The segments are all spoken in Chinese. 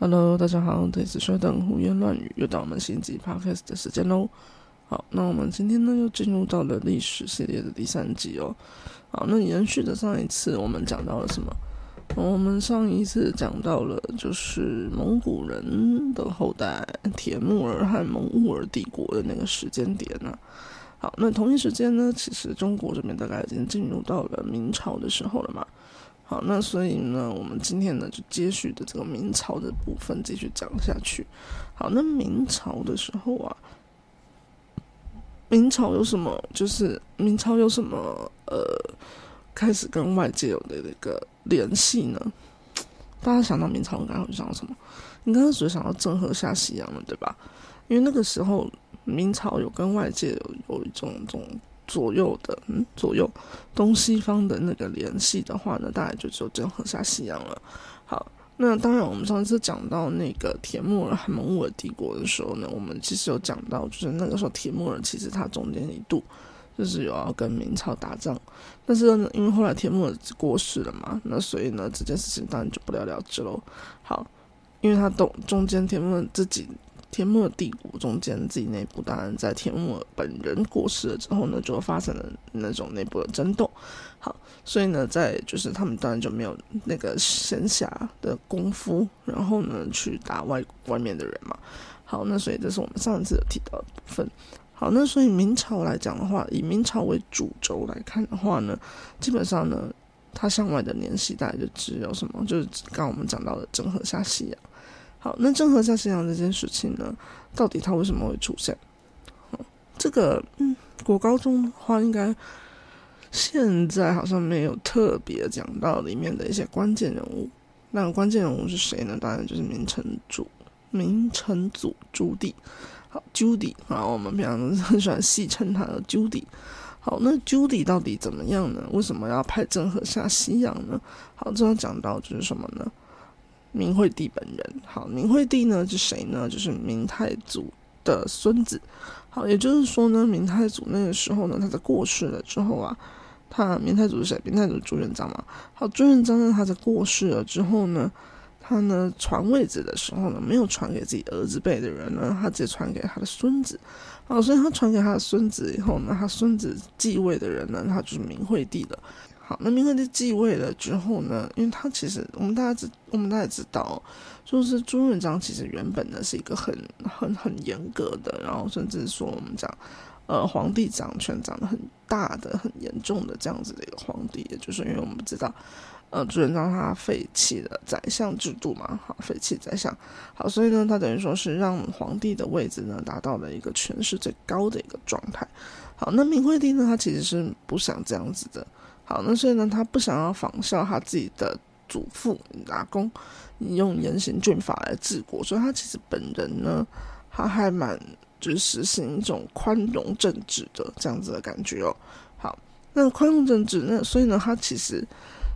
Hello，大家好，这次稍等胡言乱语，又到我们新集 Podcast 的时间喽。好，那我们今天呢又进入到了历史系列的第三集哦。好，那延续的上一次，我们讲到了什么？我们上一次讲到了就是蒙古人的后代铁木儿和蒙兀儿帝国的那个时间点呢。好，那同一时间呢，其实中国这边大概已经进入到了明朝的时候了嘛。好，那所以呢，我们今天呢就接续的这个明朝的部分继续讲下去。好，那明朝的时候啊，明朝有什么？就是明朝有什么？呃，开始跟外界有的那个联系呢？大家想到明朝，应该会想到什么？应该是想到郑和下西洋了，对吧？因为那个时候明朝有跟外界有有一种这种。左右的，嗯，左右东西方的那个联系的话呢，大概就只有郑和下西洋了。好，那当然，我们上次讲到那个铁木尔和蒙兀尔帝国的时候呢，我们其实有讲到，就是那个时候铁木尔其实他中间一度就是有要跟明朝打仗，但是，因为后来铁木尔过世了嘛，那所以呢，这件事情当然就不了了之喽。好，因为他中中间铁木尔自己。铁木儿帝国中间自己内部，当然在铁木本人过世了之后呢，就发生了那种内部的争斗。好，所以呢，在就是他们当然就没有那个闲暇的功夫，然后呢去打外外面的人嘛。好，那所以这是我们上次提到的部分。好，那所以明朝来讲的话，以明朝为主轴来看的话呢，基本上呢，它向外的联系大概就只有什么，就是刚刚我们讲到的郑和下西洋。好，那郑和下西洋这件事情呢，到底它为什么会出现？这个，嗯，国高中的话，应该现在好像没有特别讲到里面的一些关键人物。那关键人物是谁呢？当然就是明成祖，明成祖朱棣。好，朱棣啊，我们平常很喜欢戏称他的朱棣。好，那朱棣到底怎么样呢？为什么要派郑和下西洋呢？好，这要讲到就是什么呢？明惠帝本人，好，明惠帝呢是谁呢？就是明太祖的孙子，好，也就是说呢，明太祖那个时候呢，他在过世了之后啊，他明太祖是谁？明太祖朱元璋嘛，好，朱元璋呢，他在过世了之后呢，他呢传位子的时候呢，没有传给自己儿子辈的人呢，他直接传给他的孙子，好，所以他传给他的孙子以后呢，他孙子继位的人呢，他就是明惠帝了。好，那明惠帝继位了之后呢？因为他其实我们大家知，我们大家知道，就是朱元璋其实原本呢是一个很很很严格的，然后甚至说我们讲，呃，皇帝掌权掌的很大的、很严重的这样子的一个皇帝，也就是因为我们知道，呃，朱元璋他废弃了宰相制度嘛，好，废弃宰相，好，所以呢，他等于说是让皇帝的位置呢达到了一个权势最高的一个状态。好，那明惠帝呢，他其实是不想这样子的。好，那所以呢，他不想要仿效他自己的祖父阿公，用严刑峻法来治国，所以他其实本人呢，他还蛮就是实行一种宽容政治的这样子的感觉哦。好，那宽容政治，那所以呢，他其实，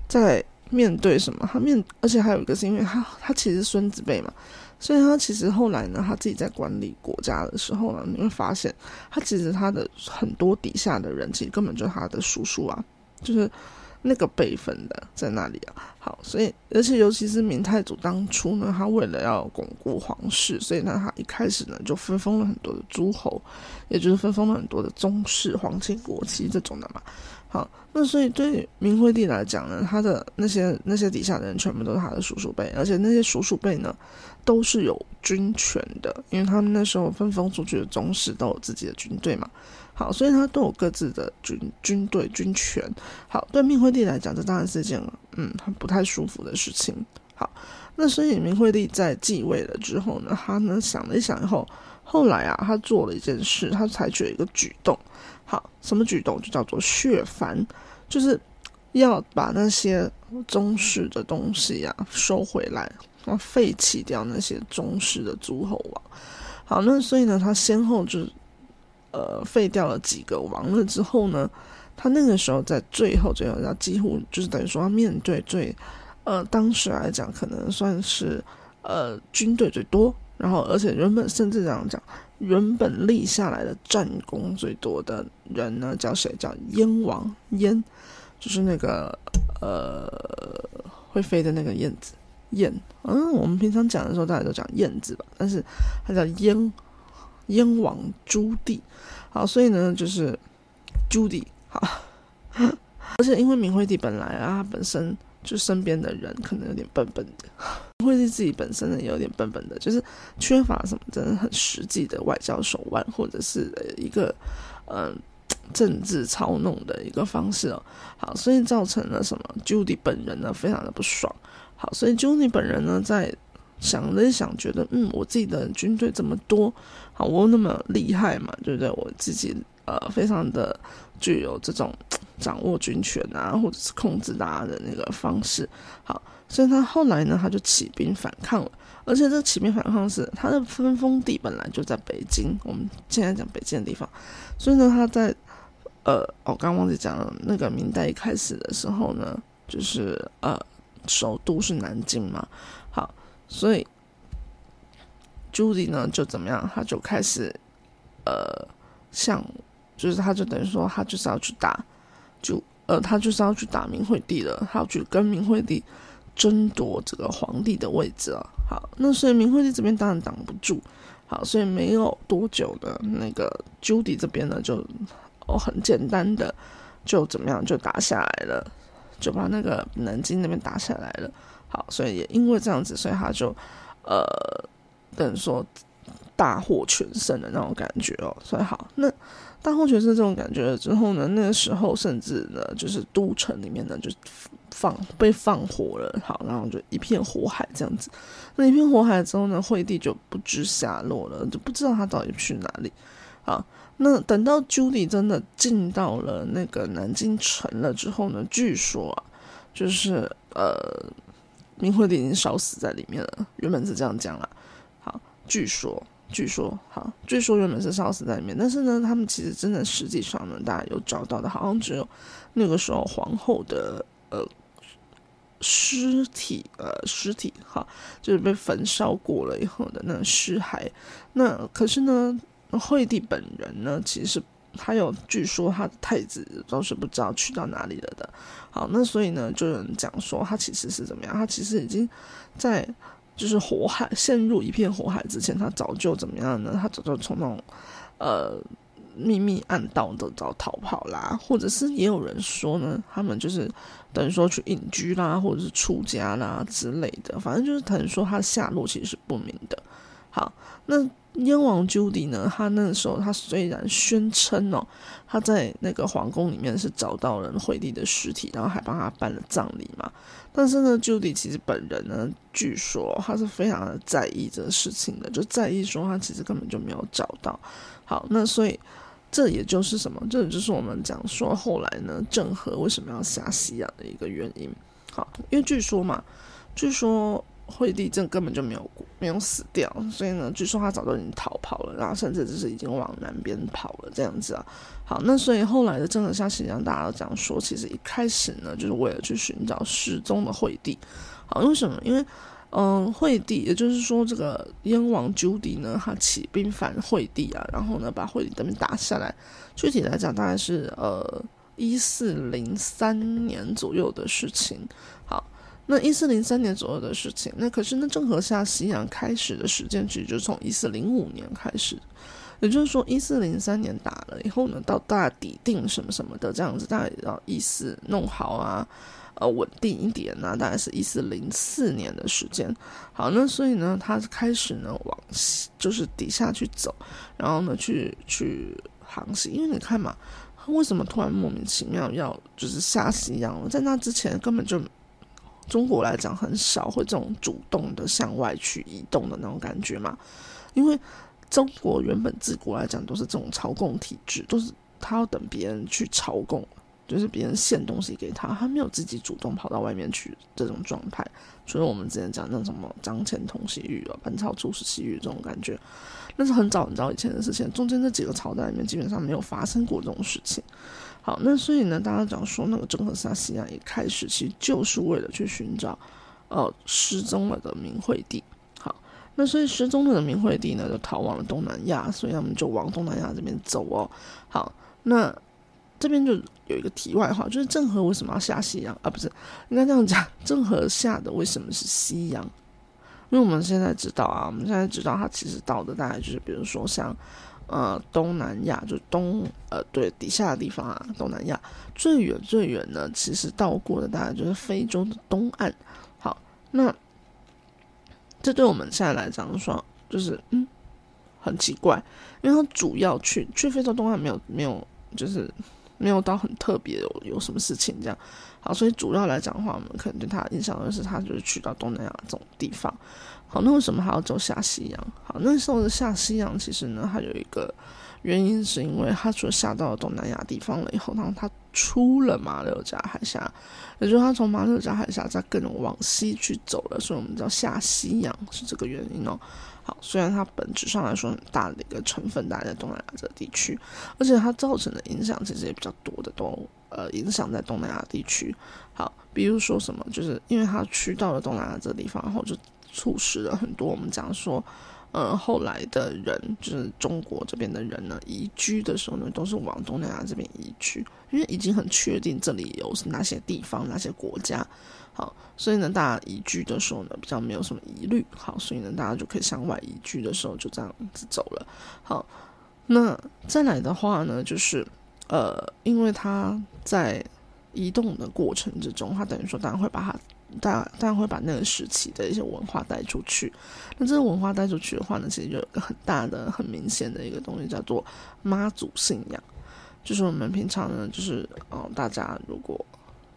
在面对什么？他面，而且还有一个是因为他他其实孙子辈嘛，所以他其实后来呢，他自己在管理国家的时候呢，你会发现，他其实他的很多底下的人，其实根本就是他的叔叔啊。就是那个辈分的在那里啊，好，所以而且尤其是明太祖当初呢，他为了要巩固皇室，所以呢，他一开始呢就分封了很多的诸侯，也就是分封了很多的宗室、皇亲国戚这种的嘛。好，那所以对明惠帝来讲呢，他的那些那些底下的人全部都是他的叔叔辈，而且那些叔叔辈呢都是有军权的，因为他们那时候分封出去的宗室都有自己的军队嘛。好，所以他都有各自的军军队军权。好，对明惠帝来讲，这当然是一件嗯很不太舒服的事情。好，那所以明惠帝在继位了之后呢，他呢想了一想以后，后来啊，他做了一件事，他采取了一个举动。好，什么举动？就叫做削藩，就是要把那些宗室的东西呀收回来，然后废弃掉那些宗室的诸侯王。好，那所以呢，他先后就。呃，废掉了几个王了之后呢，他那个时候在最后最后，他几乎就是等于说，面对最呃，当时来讲可能算是呃军队最多，然后而且原本甚至这样讲，原本立下来的战功最多的人呢，叫谁？叫燕王燕，就是那个呃会飞的那个燕子燕，嗯，我们平常讲的时候大家都讲燕子吧，但是它叫燕燕王朱棣。好，所以呢就是朱棣。好，而且因为明惠帝本来啊，本身就身边的人可能有点笨笨的，明惠帝自己本身呢也有点笨笨的，就是缺乏什么真的很实际的外交手腕，或者是一个嗯。政治操弄的一个方式哦，好，所以造成了什么？Judy 本人呢，非常的不爽。好，所以 Judy 本人呢，在想了想，觉得嗯，我自己的军队这么多，好，我那么厉害嘛，对不对？我自己呃，非常的具有这种掌握军权啊，或者是控制大家的那个方式。好，所以他后来呢，他就起兵反抗了。而且这起兵反抗是他的分封地本来就在北京，我们现在讲北京的地方，所以呢，他在。呃，我刚忘记讲了，那个明代一开始的时候呢，就是呃，首都是南京嘛。好，所以朱棣呢就怎么样，他就开始呃，像就是他就等于说他就是要去打，就呃，他就是要去打明惠帝了，他要去跟明惠帝争夺这个皇帝的位置啊。好，那所以明惠帝这边当然挡不住，好，所以没有多久的那个朱棣这边呢就。哦，很简单的，就怎么样就打下来了，就把那个南京那边打下来了。好，所以也因为这样子，所以他就呃，等于说大获全胜的那种感觉哦。所以好，那大获全胜这种感觉之后呢，那个时候甚至呢，就是都城里面呢就放被放火了。好，然后就一片火海这样子。那一片火海之后呢，惠帝就不知下落了，就不知道他到底去哪里。好。那等到朱棣真的进到了那个南京城了之后呢？据说啊，就是呃，明惠帝已经烧死在里面了。原本是这样讲啦。好，据说，据说，好，据说原本是烧死在里面，但是呢，他们其实真的实际上呢，大家有找到的，好像只有那个时候皇后的呃尸体，呃尸体，哈，就是被焚烧过了以后的那尸骸。那可是呢？惠帝本人呢，其实他有据说他的太子都是不知道去到哪里了的。好，那所以呢，就有人讲说他其实是怎么样？他其实已经在就是火海陷入一片火海之前，他早就怎么样呢？他早就从那种呃秘密暗道的早逃跑啦，或者是也有人说呢，他们就是等于说去隐居啦，或者是出家啦之类的，反正就是等于说他下落其实是不明的。好，那。燕王朱棣呢？他那个时候，他虽然宣称哦，他在那个皇宫里面是找到了惠帝的尸体，然后还帮他办了葬礼嘛。但是呢，朱棣其实本人呢，据说他是非常的在意这个事情的，就在意说他其实根本就没有找到。好，那所以这也就是什么？这也就是我们讲说后来呢，郑和为什么要下西洋的一个原因。好，因为据说嘛，据说。惠帝这根本就没有没有死掉，所以呢，据说他早就已经逃跑了，然后甚至就是已经往南边跑了这样子啊。好，那所以后来的郑和下西洋，大家都讲说，其实一开始呢，就是为了去寻找失踪的惠帝。好，为什么？因为嗯，惠帝，也就是说这个燕王朱棣呢，他起兵反惠帝啊，然后呢把惠帝这边打下来。具体来讲，大概是呃一四零三年左右的事情。那一四零三年左右的事情，那可是那郑和下西洋开始的时间，其实就从一四零五年开始，也就是说一四零三年打了以后呢，到大抵定什么什么的这样子，大概要一四弄好啊，呃，稳定一点啊，大概是一四零四年的时间。好，那所以呢，他开始呢往，就是底下去走，然后呢去去航行，因为你看嘛，为什么突然莫名其妙要就是下西洋？在那之前根本就。中国来讲很少会这种主动的向外去移动的那种感觉嘛，因为中国原本自古来讲都是这种朝贡体制，都是他要等别人去朝贡，就是别人献东西给他，他没有自己主动跑到外面去这种状态。所以我们之前讲那什么张骞通西域啊，本朝出使西域这种感觉，那是很早很早以前的事情，中间这几个朝代里面基本上没有发生过这种事情。好，那所以呢，大家讲说那个郑和下西洋一开始其实就是为了去寻找，呃，失踪了的明惠帝。好，那所以失踪了的明惠帝呢，就逃往了东南亚，所以他们就往东南亚这边走哦。好，那这边就有一个题外话，就是郑和为什么要下西洋啊？不是应该这样讲，郑和下的为什么是西洋？因为我们现在知道啊，我们现在知道他其实到的大概就是比如说像呃东南亚，就东呃对底下的地方啊，东南亚最远最远呢，其实到过的大概就是非洲的东岸。好，那这对我们现在来讲说，就是嗯很奇怪，因为他主要去去非洲东岸没有没有就是没有到很特别有有什么事情这样。好，所以主要来讲的话，我们可能对他印象的是他就是去到东南亚这种地方。好，那为什么还要走下西洋？好，那时候的下西洋其实呢，还有一个原因，是因为他除了下到了东南亚地方了以后，然后他出了马六甲海峡，也就是他从马六甲海峡再更往西去走了，所以我们叫下西洋是这个原因哦。好，虽然它本质上来说很大的一个成分，大在东南亚这个地区，而且它造成的影响其实也比较多的，都呃影响在东南亚地区。好，比如说什么，就是因为它去到了东南亚这地方，然后就促使了很多我们讲说，呃，后来的人就是中国这边的人呢，移居的时候呢，都是往东南亚这边移居，因为已经很确定这里有哪些地方、哪些国家。好，所以呢，大家移居的时候呢，比较没有什么疑虑。好，所以呢，大家就可以向外移居的时候就这样子走了。好，那再来的话呢，就是呃，因为他在移动的过程之中，他等于说当然会把他，当当然会把那个时期的一些文化带出去。那这个文化带出去的话呢，其实就有个很大的、很明显的一个东西，叫做妈祖信仰。就是我们平常呢，就是嗯，大家如果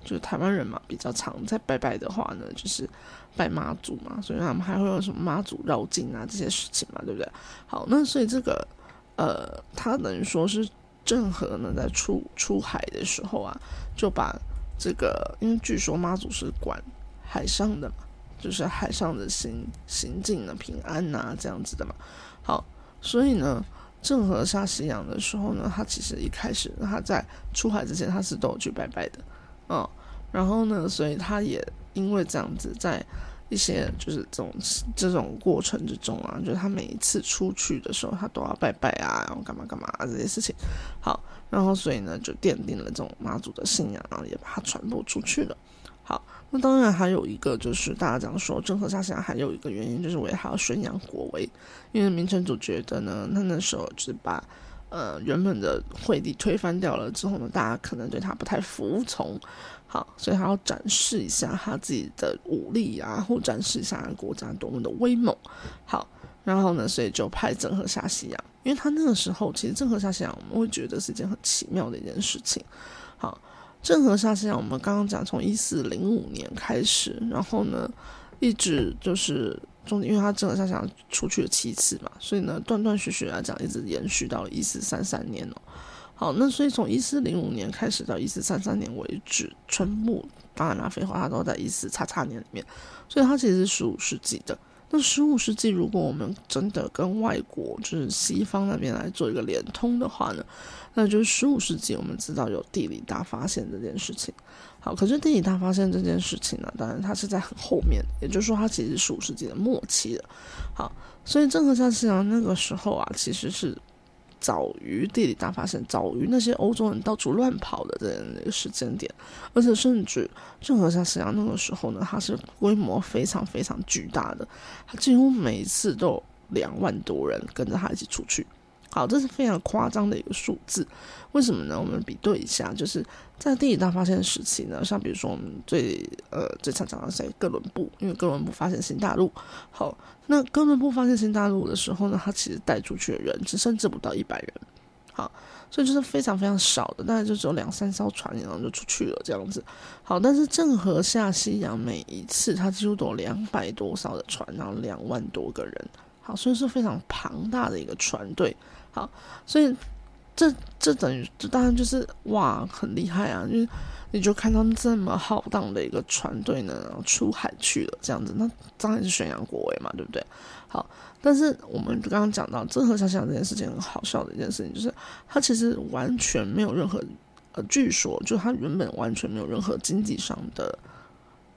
就是台湾人嘛，比较常在拜拜的话呢，就是拜妈祖嘛，所以他们还会有什么妈祖绕境啊这些事情嘛，对不对？好，那所以这个呃，他等于说是郑和呢在出出海的时候啊，就把这个，因为据说妈祖是管海上的嘛，就是海上的行行进的平安呐这样子的嘛。好，所以呢，郑和下西洋的时候呢，他其实一开始他在出海之前，他是都有去拜拜的。嗯，然后呢，所以他也因为这样子，在一些就是这种这种过程之中啊，就是他每一次出去的时候，他都要拜拜啊，然后干嘛干嘛这些事情。好，然后所以呢，就奠定了这种妈祖的信仰，然后也把它传播出去了。好，那当然还有一个就是大家讲说，郑和下西洋还有一个原因，就是为他要宣扬国威，因为明成祖觉得呢，他那时候就是把。呃，原本的惠帝推翻掉了之后呢，大家可能对他不太服从，好，所以他要展示一下他自己的武力啊，或展示一下国家多么的威猛，好，然后呢，所以就派郑和下西洋，因为他那个时候其实郑和下西洋，我们会觉得是一件很奇妙的一件事情，好，郑和下西洋，我们刚刚讲从一四零五年开始，然后呢，一直就是。中，因为他郑和下想出去了七次嘛，所以呢，断断续续来讲，一直延续到了一四三三年哦。好，那所以从一四零五年开始到一四三三年为止，全部当然啦，废话，它都在一四叉叉年里面，所以它其实是十五世纪的。那十五世纪，如果我们真的跟外国，就是西方那边来做一个连通的话呢，那就是十五世纪，我们知道有地理大发现这件事情。好，可是地理大发现这件事情呢，当然它是在很后面，也就是说，它其实是十五世纪的末期的。好，所以郑和下西洋那个时候啊，其实是早于地理大发现，早于那些欧洲人到处乱跑的这样一个时间点，而且甚至郑和下西洋那个时候呢，他是规模非常非常巨大的，他几乎每一次都两万多人跟着他一起出去。好，这是非常夸张的一个数字，为什么呢？我们比对一下，就是在地理大发现时期呢，像比如说我们最呃最常讲的是哥伦布，因为哥伦布发现新大陆。好，那哥伦布发现新大陆的时候呢，他其实带出去的人只甚至不到一百人。好，所以就是非常非常少的，大概就只有两三艘船，然后就出去了这样子。好，但是郑和下西洋每一次他几乎都两百多艘的船，然后两万多个人。好，所以是非常庞大的一个船队。好，所以这这等于这当然就是哇，很厉害啊！就是你就看他们这么浩荡的一个船队呢，然后出海去了这样子，那当然是宣扬国威嘛，对不对？好，但是我们刚刚讲到郑和下西洋这件事情，很好笑的一件事情，就是他其实完全没有任何呃，据说就他原本完全没有任何经济上的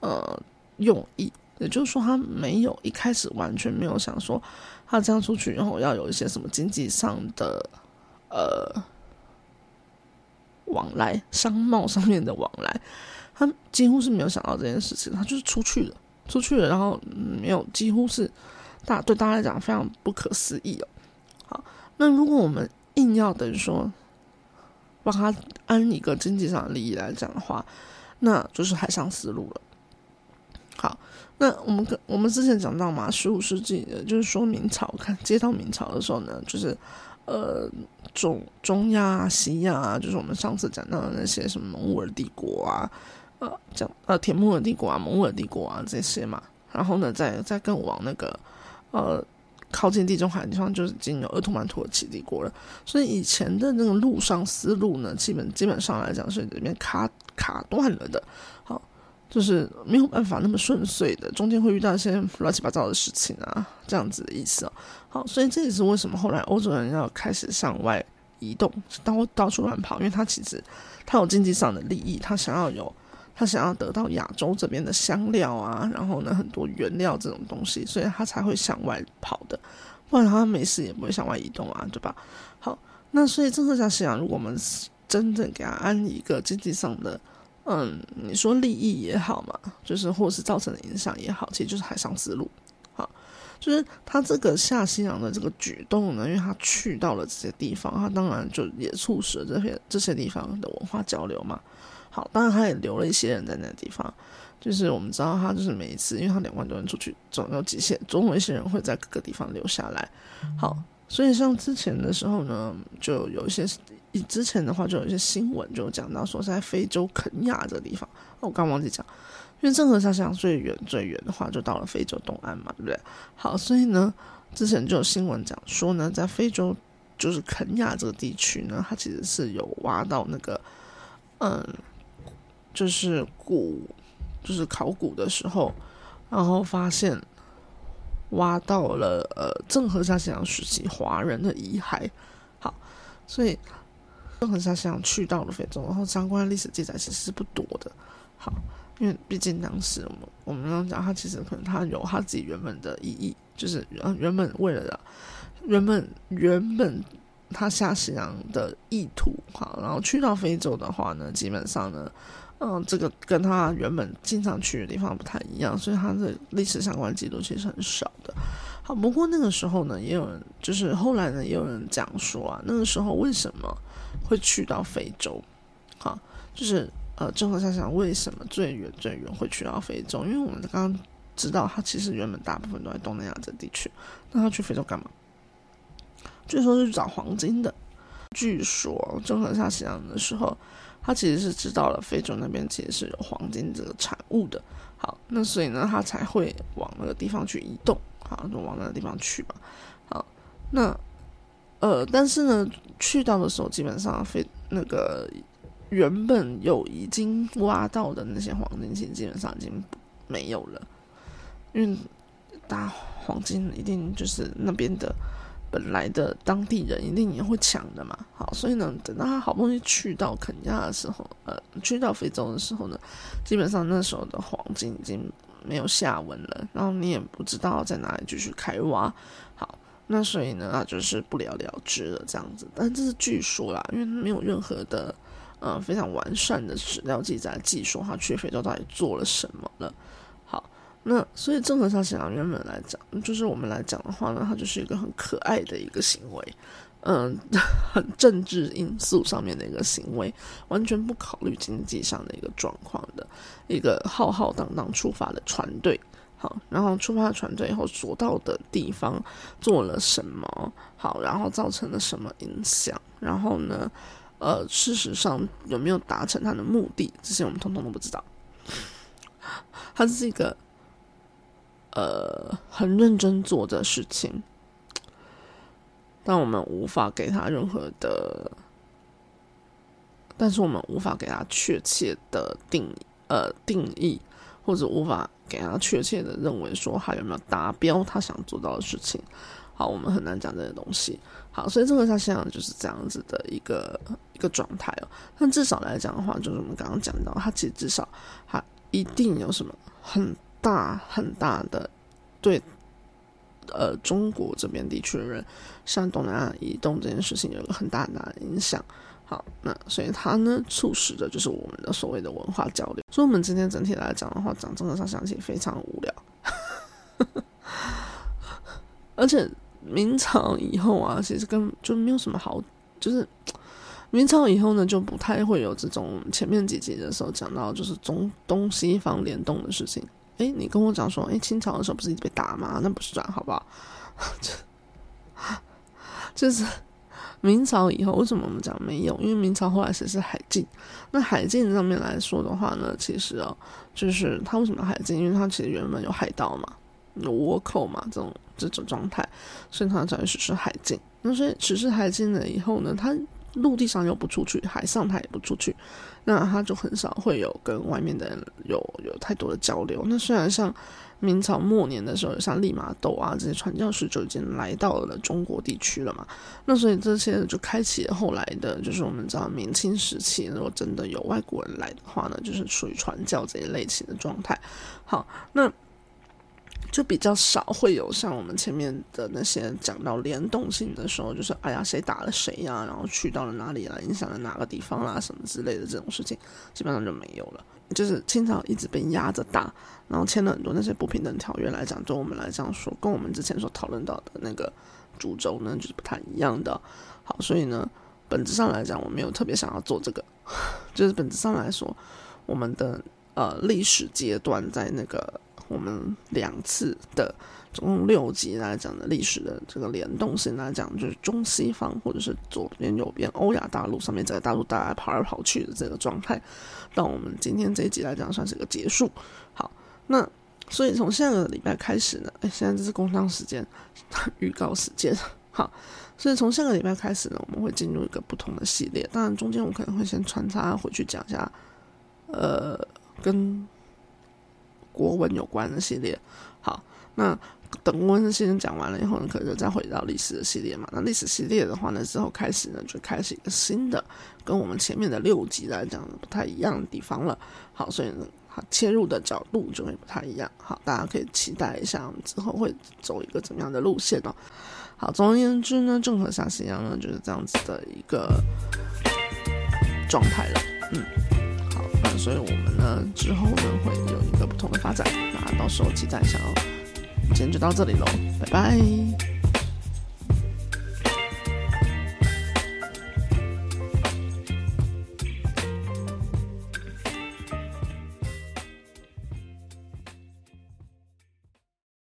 呃用意，也就是说他没有一开始完全没有想说。他这样出去，然后要有一些什么经济上的，呃，往来，商贸上面的往来，他几乎是没有想到这件事情，他就是出去了，出去了，然后没有，几乎是大对大家来讲非常不可思议哦。好，那如果我们硬要等于说帮他安一个经济上的利益来讲的话，那就是海上丝路了。好，那我们跟我们之前讲到嘛，十五世纪的就是说明朝看接到明朝的时候呢，就是呃中中亚、西亚啊，就是我们上次讲到的那些什么蒙古尔帝国啊，呃讲呃铁木尔帝国啊、蒙古尔帝国啊这些嘛，然后呢再再更往那个呃。靠近地中海的地方就是已经有鄂图曼土耳其帝国了，所以以前的那个陆上丝路呢，基本基本上来讲是里面卡卡断了的，好，就是没有办法那么顺遂的，中间会遇到一些乱七八糟的事情啊，这样子的意思哦。好，所以这也是为什么后来欧洲人要开始向外移动，到到处乱跑，因为他其实他有经济上的利益，他想要有。他想要得到亚洲这边的香料啊，然后呢，很多原料这种东西，所以他才会向外跑的，不然他没事也不会向外移动啊，对吧？好，那所以这个像西洋，如果我们真正给他安一个经济上的，嗯，你说利益也好嘛，就是或是造成的影响也好，其实就是海上丝路，好，就是他这个下西洋的这个举动呢，因为他去到了这些地方，他当然就也促使了这些这些地方的文化交流嘛。好，当然他也留了一些人在那个地方，就是我们知道他就是每一次，因为他两万多人出去，总有极限，总有一些人会在各个地方留下来。好，所以像之前的时候呢，就有一些，之前的话就有一些新闻就讲到说，在非洲肯亚这个地方，我刚忘记讲，因为郑和下西洋最远最远的话就到了非洲东岸嘛，对不对？好，所以呢，之前就有新闻讲说呢，在非洲就是肯亚这个地区呢，它其实是有挖到那个，嗯。就是古，就是考古的时候，然后发现挖到了呃郑和下西洋时期华人的遗骸。好，所以郑和下西洋去到了非洲，然后相关历史记载其实是不多的。好，因为毕竟当时我们我们讲，他其实可能他有他自己原本的意义，就是原原本为了原本原本他下西洋的意图。好，然后去到非洲的话呢，基本上呢。嗯，这个跟他原本经常去的地方不太一样，所以他的历史相关记录其实很少的。好，不过那个时候呢，也有人就是后来呢，也有人讲说啊，那个时候为什么会去到非洲？好，就是呃，郑和下西洋为什么最远最远会去到非洲？因为我们刚刚知道，他其实原本大部分都在东南亚这地区，那他去非洲干嘛？据说是去找黄金的。据说郑和下西洋的时候。他其实是知道了非洲那边其实是有黄金这个产物的，好，那所以呢，他才会往那个地方去移动，好，就往那个地方去吧，好，那呃，但是呢，去到的时候，基本上非那个原本有已经挖到的那些黄金，其实基本上已经没有了，因为大黄金一定就是那边的。本来的当地人一定也会抢的嘛，好，所以呢，等到他好不容易去到肯亚的时候，呃，去到非洲的时候呢，基本上那时候的黄金已经没有下文了，然后你也不知道在哪里继续开挖，好，那所以呢，那就是不了了之了这样子。但这是据说啦，因为没有任何的呃非常完善的史料记载，记说他去非洲到底做了什么了。那所以郑和下西洋原本来讲，就是我们来讲的话呢，它就是一个很可爱的一个行为，嗯，很政治因素上面的一个行为，完全不考虑经济上的一个状况的一个浩浩荡荡出发的船队。好，然后出发的船队以后所到的地方做了什么？好，然后造成了什么影响？然后呢，呃，事实上有没有达成他的目的？这些我们通通都不知道。它是一个。呃，很认真做的事情，但我们无法给他任何的，但是我们无法给他确切的定呃定义，或者无法给他确切的认为说他有没有达标他想做到的事情。好，我们很难讲这些东西。好，所以这个他现在就是这样子的一个一个状态哦。但至少来讲的话，就是我们刚刚讲到，他其实至少他一定有什么很。大很大的对，呃，中国这边地区的人向东南亚移动这件事情有一个很大很大的影响。好，那所以它呢，促使的就是我们的所谓的文化交流。所以，我们今天整体来讲的话，讲真的上想起非常无聊。而且明朝以后啊，其实根就没有什么好，就是明朝以后呢，就不太会有这种前面几集的时候讲到就是中东西方联动的事情。诶，你跟我讲说，诶，清朝的时候不是一直被打吗？那不算，好不好？这 就是明朝以后，为什么我们讲没有？因为明朝后来实施海禁。那海禁上面来说的话呢，其实哦，就是他为什么海禁？因为他其实原本有海盗嘛，有倭寇嘛，这种这种状态，所以他才会实施海禁。那所以实施海禁了以后呢，他陆地上又不出去，海上他也不出去，那他就很少会有跟外面的人有有太多的交流。那虽然像。明朝末年的时候，像利玛窦啊这些传教士就已经来到了中国地区了嘛。那所以这些就开启了后来的，就是我们知道明清时期，如果真的有外国人来的话呢，就是属于传教这一类型的状态。好，那就比较少会有像我们前面的那些讲到联动性的时候，就是哎呀谁打了谁呀，然后去到了哪里啦，影响了哪个地方啦，什么之类的这种事情，基本上就没有了。就是清朝一直被压着打，然后签了很多那些不平等条约来讲，对我们来讲说，跟我们之前所讨论到的那个主轴呢，就是不太一样的。好，所以呢，本质上来讲，我没有特别想要做这个，就是本质上来说，我们的呃历史阶段在那个我们两次的。总共六集来讲的历史的这个联动性来讲，就是中西方或者是左边右边欧亚大陆上面这个大陆大家跑来跑去的这个状态，到我们今天这一集来讲算是个结束。好，那所以从下个礼拜开始呢，哎，现在这是工商时间，预告时间。好，所以从下个礼拜开始呢，我们会进入一个不同的系列。当然中间我可能会先穿插回去讲一下，呃，跟国文有关的系列。好，那。等温先讲完了以后呢，可能就再回到历史的系列嘛。那历史系列的话呢，之后开始呢，就开始一个新的，跟我们前面的六集来讲不太一样的地方了。好，所以呢，好切入的角度就会不太一样。好，大家可以期待一下，我们之后会走一个怎么样的路线哦。好，总而言之呢，郑和下西洋呢就是这样子的一个状态了。嗯，所以我们呢之后呢会有一个不同的发展，那到时候期待一下哦。今天就到这里喽，拜拜。